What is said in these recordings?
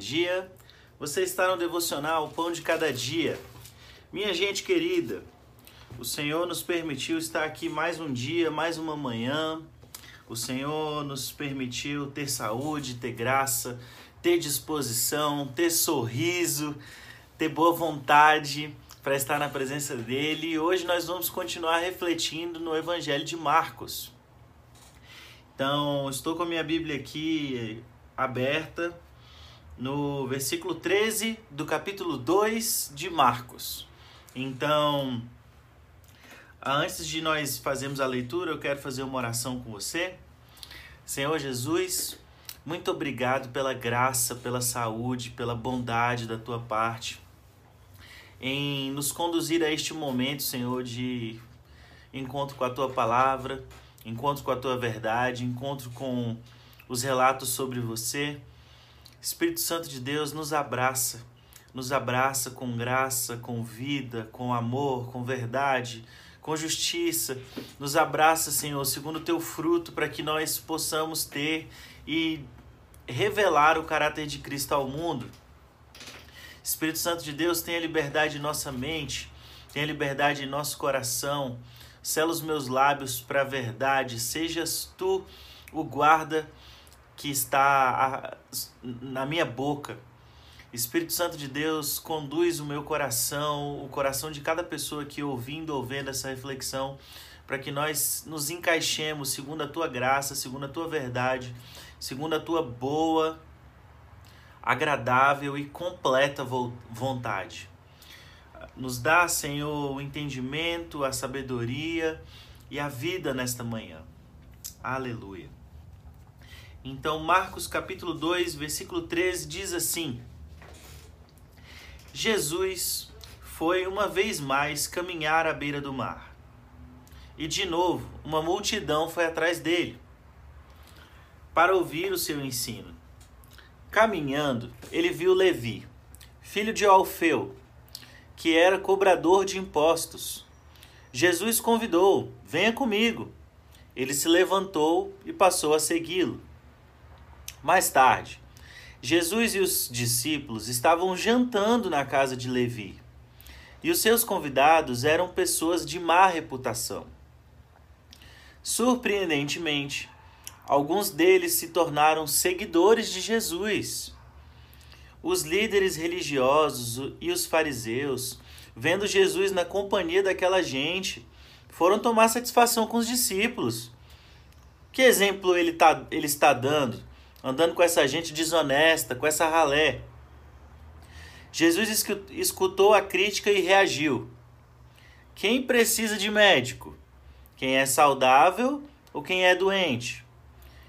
dia. Você está no devocional Pão de Cada Dia. Minha gente querida, o Senhor nos permitiu estar aqui mais um dia, mais uma manhã. O Senhor nos permitiu ter saúde, ter graça, ter disposição, ter sorriso, ter boa vontade para estar na presença dele. E hoje nós vamos continuar refletindo no Evangelho de Marcos. Então, estou com a minha Bíblia aqui aberta no versículo 13 do capítulo 2 de Marcos. Então, antes de nós fazermos a leitura, eu quero fazer uma oração com você. Senhor Jesus, muito obrigado pela graça, pela saúde, pela bondade da tua parte em nos conduzir a este momento, Senhor, de encontro com a tua palavra encontro com a tua verdade, encontro com os relatos sobre você. Espírito Santo de Deus nos abraça, nos abraça com graça, com vida, com amor, com verdade, com justiça. Nos abraça, Senhor, segundo o teu fruto, para que nós possamos ter e revelar o caráter de Cristo ao mundo. Espírito Santo de Deus, tenha liberdade em nossa mente, tenha liberdade em nosso coração Sela os meus lábios para a verdade, sejas tu o guarda que está na minha boca. Espírito Santo de Deus, conduz o meu coração, o coração de cada pessoa que ouvindo ou vendo essa reflexão, para que nós nos encaixemos segundo a tua graça, segundo a tua verdade, segundo a tua boa, agradável e completa vontade. Nos dá, Senhor, o entendimento, a sabedoria e a vida nesta manhã. Aleluia. Então, Marcos capítulo 2, versículo 13 diz assim: Jesus foi uma vez mais caminhar à beira do mar. E de novo, uma multidão foi atrás dele para ouvir o seu ensino. Caminhando, ele viu Levi, filho de Alfeu, que era cobrador de impostos. Jesus convidou: Venha comigo. Ele se levantou e passou a segui-lo. Mais tarde, Jesus e os discípulos estavam jantando na casa de Levi. E os seus convidados eram pessoas de má reputação. Surpreendentemente, alguns deles se tornaram seguidores de Jesus. Os líderes religiosos e os fariseus, vendo Jesus na companhia daquela gente, foram tomar satisfação com os discípulos. Que exemplo ele, tá, ele está dando? Andando com essa gente desonesta, com essa ralé. Jesus escutou a crítica e reagiu. Quem precisa de médico? Quem é saudável ou quem é doente?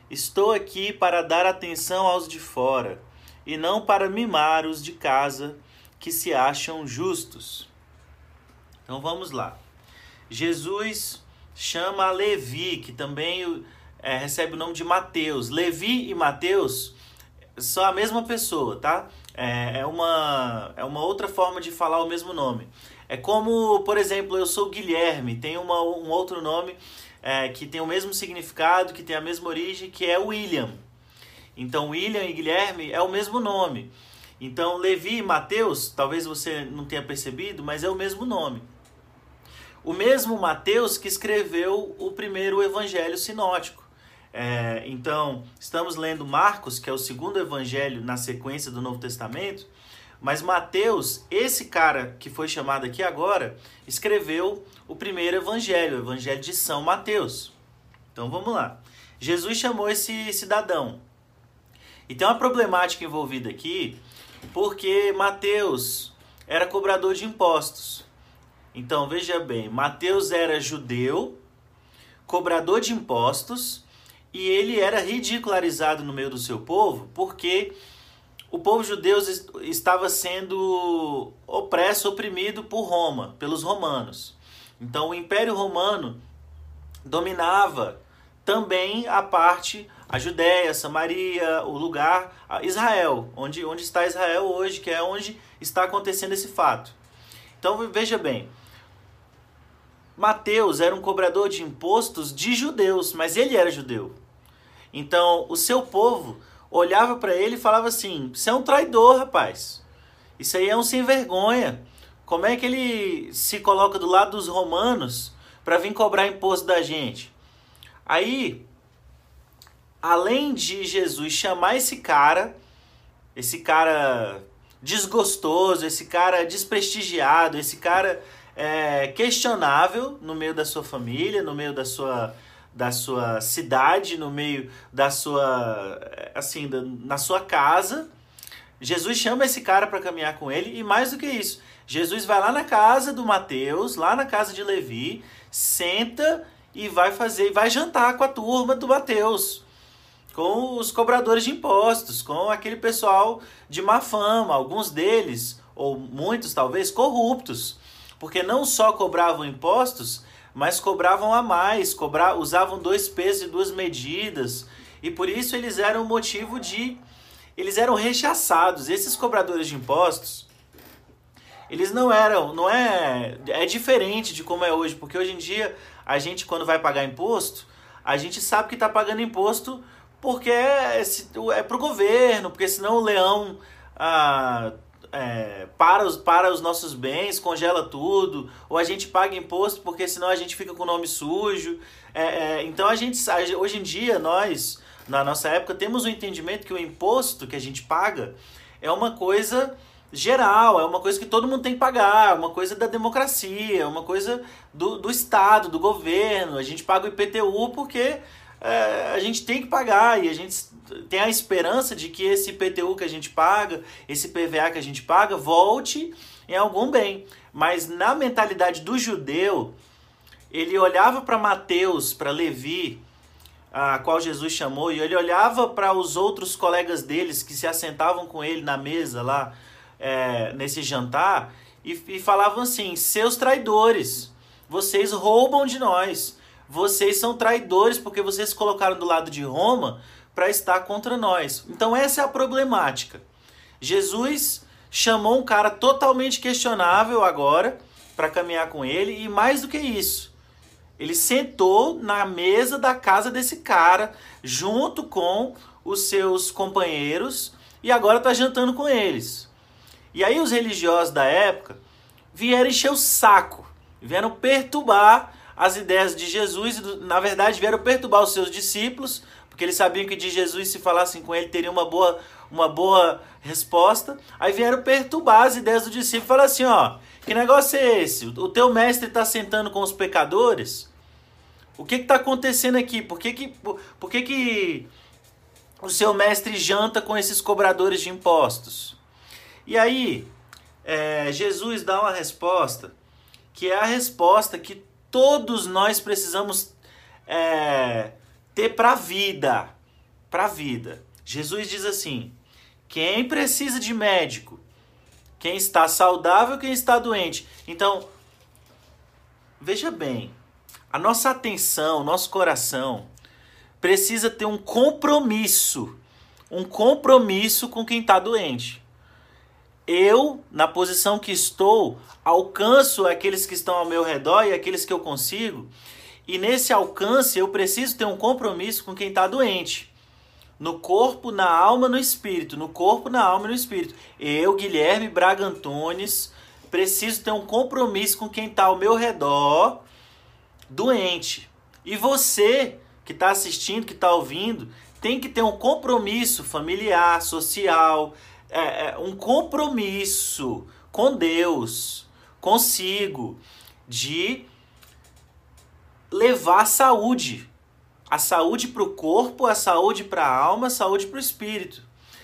Estou aqui para dar atenção aos de fora e não para mimar os de casa que se acham justos. Então vamos lá. Jesus chama Levi, que também é, recebe o nome de Mateus. Levi e Mateus são a mesma pessoa, tá? É, é, uma, é uma outra forma de falar o mesmo nome. É como, por exemplo, eu sou Guilherme, tem uma, um outro nome é, que tem o mesmo significado, que tem a mesma origem, que é William. Então, William e Guilherme é o mesmo nome. Então, Levi e Mateus, talvez você não tenha percebido, mas é o mesmo nome. O mesmo Mateus que escreveu o primeiro evangelho sinótico. É, então, estamos lendo Marcos, que é o segundo evangelho na sequência do Novo Testamento, mas Mateus, esse cara que foi chamado aqui agora, escreveu o primeiro evangelho, o evangelho de São Mateus. Então vamos lá. Jesus chamou esse cidadão, e tem uma problemática envolvida aqui, porque Mateus era cobrador de impostos. Então veja bem, Mateus era judeu, cobrador de impostos, e ele era ridicularizado no meio do seu povo, porque o povo judeu estava sendo opresso, oprimido por Roma, pelos romanos. Então o Império Romano dominava também a parte a Judéia, Samaria, o lugar, Israel, onde, onde está Israel hoje, que é onde está acontecendo esse fato. Então veja bem, Mateus era um cobrador de impostos de judeus, mas ele era judeu. Então o seu povo olhava para ele e falava assim: Você é um traidor, rapaz. Isso aí é um sem vergonha. Como é que ele se coloca do lado dos romanos para vir cobrar imposto da gente? Aí, além de Jesus chamar esse cara, esse cara desgostoso, esse cara desprestigiado, esse cara é, questionável no meio da sua família, no meio da sua da sua cidade, no meio da sua assim, da, na sua casa. Jesus chama esse cara para caminhar com ele e mais do que isso, Jesus vai lá na casa do Mateus, lá na casa de Levi, senta e vai fazer, vai jantar com a turma do Mateus, com os cobradores de impostos, com aquele pessoal de má fama, alguns deles ou muitos talvez corruptos, porque não só cobravam impostos, mas cobravam a mais, cobra, usavam dois pesos e duas medidas, e por isso eles eram motivo de. Eles eram rechaçados. Esses cobradores de impostos, eles não eram. Não é. É diferente de como é hoje, porque hoje em dia a gente, quando vai pagar imposto, a gente sabe que está pagando imposto porque é, é para o governo, porque senão o leão. Ah, é, para, os, para os nossos bens, congela tudo, ou a gente paga imposto porque senão a gente fica com o nome sujo. É, é, então a gente hoje em dia nós na nossa época temos o um entendimento que o imposto que a gente paga é uma coisa geral, é uma coisa que todo mundo tem que pagar, é uma coisa da democracia, é uma coisa do, do Estado, do governo. A gente paga o IPTU porque é, a gente tem que pagar e a gente tem a esperança de que esse IPTU que a gente paga, esse PVA que a gente paga, volte em algum bem. Mas na mentalidade do judeu, ele olhava para Mateus, para Levi, a qual Jesus chamou, e ele olhava para os outros colegas deles que se assentavam com ele na mesa lá, é, nesse jantar, e, e falavam assim: seus traidores, vocês roubam de nós vocês são traidores porque vocês se colocaram do lado de Roma para estar contra nós. Então essa é a problemática. Jesus chamou um cara totalmente questionável agora para caminhar com ele e mais do que isso, ele sentou na mesa da casa desse cara junto com os seus companheiros e agora está jantando com eles. E aí os religiosos da época vieram encher o saco, vieram perturbar as ideias de Jesus e, na verdade, vieram perturbar os seus discípulos, porque eles sabiam que de Jesus, se falassem com ele, teria uma boa, uma boa resposta. Aí vieram perturbar as ideias do discípulo e falaram assim: ó, que negócio é esse? O teu mestre está sentando com os pecadores? O que está acontecendo aqui? Por que, que, por, por que, que o seu mestre janta com esses cobradores de impostos? E aí, é, Jesus dá uma resposta que é a resposta que todos nós precisamos é, ter para a vida. Para vida. Jesus diz assim: quem precisa de médico? Quem está saudável, quem está doente. Então, veja bem, a nossa atenção, nosso coração precisa ter um compromisso, um compromisso com quem está doente eu, na posição que estou, alcanço aqueles que estão ao meu redor e aqueles que eu consigo. E nesse alcance eu preciso ter um compromisso com quem está doente. No corpo, na alma, no espírito. No corpo, na alma e no espírito. Eu, Guilherme Braga Antunes, preciso ter um compromisso com quem está ao meu redor doente. E você que está assistindo, que está ouvindo, tem que ter um compromisso familiar, social, é, é, um compromisso com Deus, consigo, de levar a saúde. A saúde para o corpo, a saúde para a alma, a saúde para o espírito.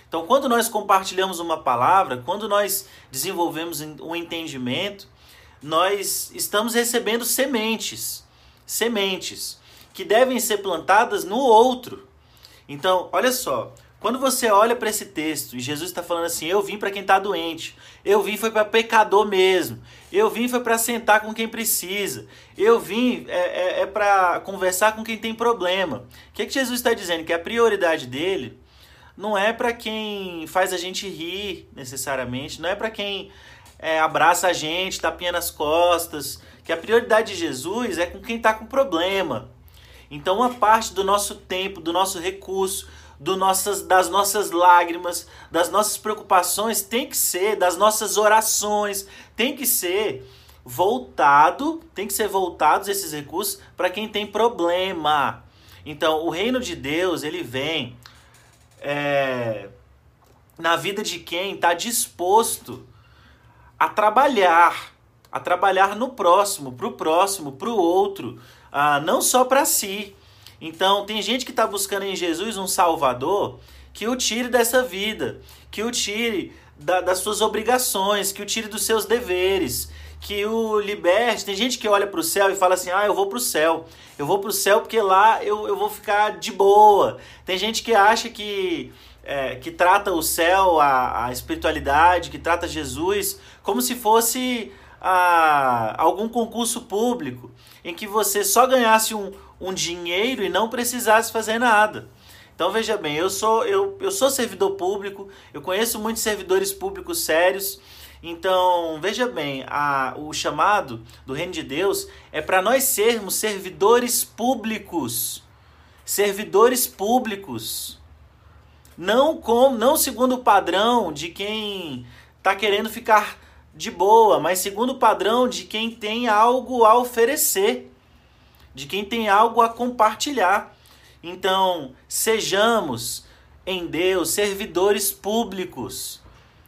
Então, quando nós compartilhamos uma palavra, quando nós desenvolvemos um entendimento, nós estamos recebendo sementes, sementes que devem ser plantadas no outro. Então, olha só, quando você olha para esse texto e Jesus está falando assim: Eu vim para quem está doente, eu vim foi para pecador mesmo, eu vim foi para sentar com quem precisa, eu vim é, é, é para conversar com quem tem problema. O que, que Jesus está dizendo? Que a prioridade dele não é para quem faz a gente rir necessariamente, não é para quem é, abraça a gente, tapinha nas costas. Que a prioridade de Jesus é com quem está com problema. Então, uma parte do nosso tempo, do nosso recurso, nossas, das nossas lágrimas, das nossas preocupações tem que ser, das nossas orações, tem que ser voltado, tem que ser voltados esses recursos para quem tem problema. Então, o reino de Deus, ele vem é, na vida de quem está disposto a trabalhar, a trabalhar no próximo, para o próximo, para o outro, ah, não só para si. Então, tem gente que está buscando em Jesus um Salvador que o tire dessa vida, que o tire da, das suas obrigações, que o tire dos seus deveres, que o liberte. Tem gente que olha para o céu e fala assim: ah, eu vou para o céu. Eu vou para o céu porque lá eu, eu vou ficar de boa. Tem gente que acha que é, que trata o céu, a, a espiritualidade, que trata Jesus como se fosse a, algum concurso público em que você só ganhasse um, um dinheiro e não precisasse fazer nada. Então veja bem, eu sou eu, eu sou servidor público, eu conheço muitos servidores públicos sérios. Então veja bem, a, o chamado do reino de Deus é para nós sermos servidores públicos, servidores públicos. Não com, não segundo o padrão de quem está querendo ficar de boa, mas segundo o padrão de quem tem algo a oferecer, de quem tem algo a compartilhar. Então, sejamos em Deus servidores públicos,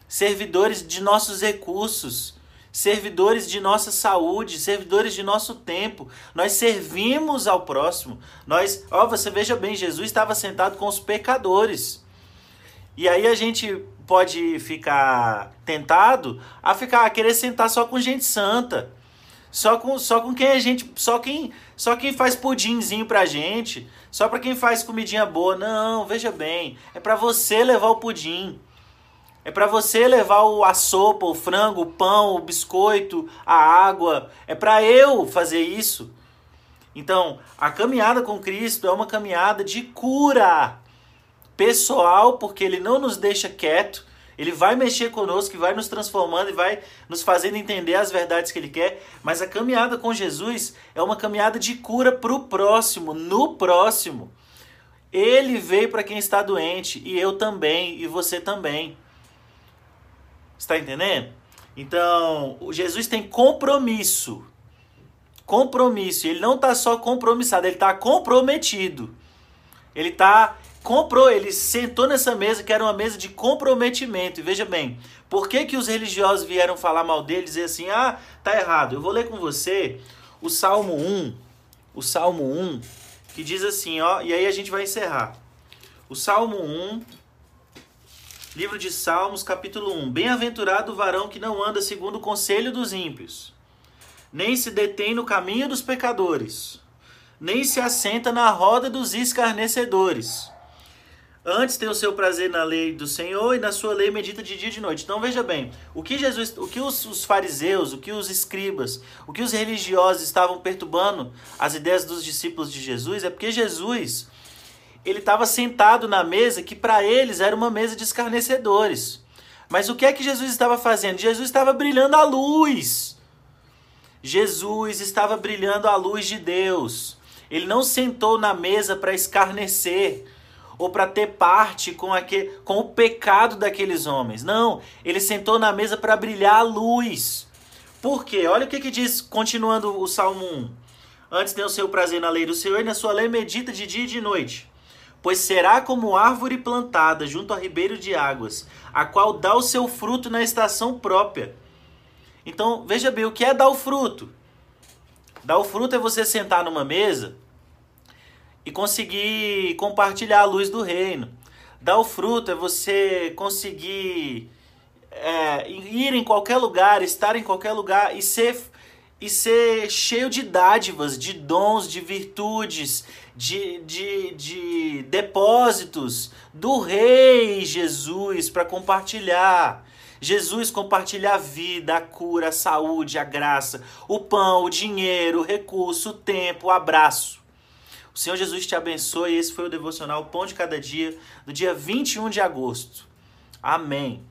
servidores de nossos recursos, servidores de nossa saúde, servidores de nosso tempo. Nós servimos ao próximo. Nós, ó, você veja bem, Jesus estava sentado com os pecadores. E aí a gente pode ficar tentado a ficar a querer sentar só com gente santa. Só com, só com quem a gente, só quem, só quem faz pudinzinho pra gente, só para quem faz comidinha boa. Não, veja bem, é para você levar o pudim. É para você levar o, a sopa, o frango, o pão, o biscoito, a água. É para eu fazer isso. Então, a caminhada com Cristo é uma caminhada de cura pessoal, porque ele não nos deixa quieto. Ele vai mexer conosco, vai nos transformando e vai nos fazendo entender as verdades que ele quer. Mas a caminhada com Jesus é uma caminhada de cura para o próximo, no próximo. Ele veio para quem está doente e eu também e você também. Está entendendo? Então, Jesus tem compromisso. Compromisso. Ele não está só compromissado, ele está comprometido. Ele está comprou, ele sentou nessa mesa que era uma mesa de comprometimento. E veja bem, por que, que os religiosos vieram falar mal dele, dizer assim: "Ah, tá errado". Eu vou ler com você o Salmo 1, o Salmo 1, que diz assim, ó, e aí a gente vai encerrar. O Salmo 1, livro de Salmos, capítulo 1. Bem-aventurado o varão que não anda segundo o conselho dos ímpios, nem se detém no caminho dos pecadores, nem se assenta na roda dos escarnecedores Antes tem o seu prazer na lei do Senhor e na sua lei medita de dia e de noite. Então veja bem, o que Jesus, o que os, os fariseus, o que os escribas, o que os religiosos estavam perturbando as ideias dos discípulos de Jesus é porque Jesus ele estava sentado na mesa que para eles era uma mesa de escarnecedores. Mas o que é que Jesus estava fazendo? Jesus estava brilhando a luz. Jesus estava brilhando a luz de Deus. Ele não sentou na mesa para escarnecer ou para ter parte com, aquele, com o pecado daqueles homens. Não, ele sentou na mesa para brilhar a luz. Por quê? Olha o que, que diz, continuando o Salmo 1. Antes tem o seu prazer na lei do Senhor e na sua lei medita de dia e de noite. Pois será como árvore plantada junto a ribeiro de águas, a qual dá o seu fruto na estação própria. Então, veja bem, o que é dar o fruto? Dar o fruto é você sentar numa mesa e conseguir compartilhar a luz do reino. Dar o fruto é você conseguir é, ir em qualquer lugar, estar em qualquer lugar e ser, e ser cheio de dádivas, de dons, de virtudes, de, de, de depósitos do Rei Jesus para compartilhar. Jesus compartilha a vida, a cura, a saúde, a graça, o pão, o dinheiro, o recurso, o tempo, o abraço. O Senhor Jesus te abençoe. Esse foi o devocional Pão de Cada Dia, do dia 21 de agosto. Amém.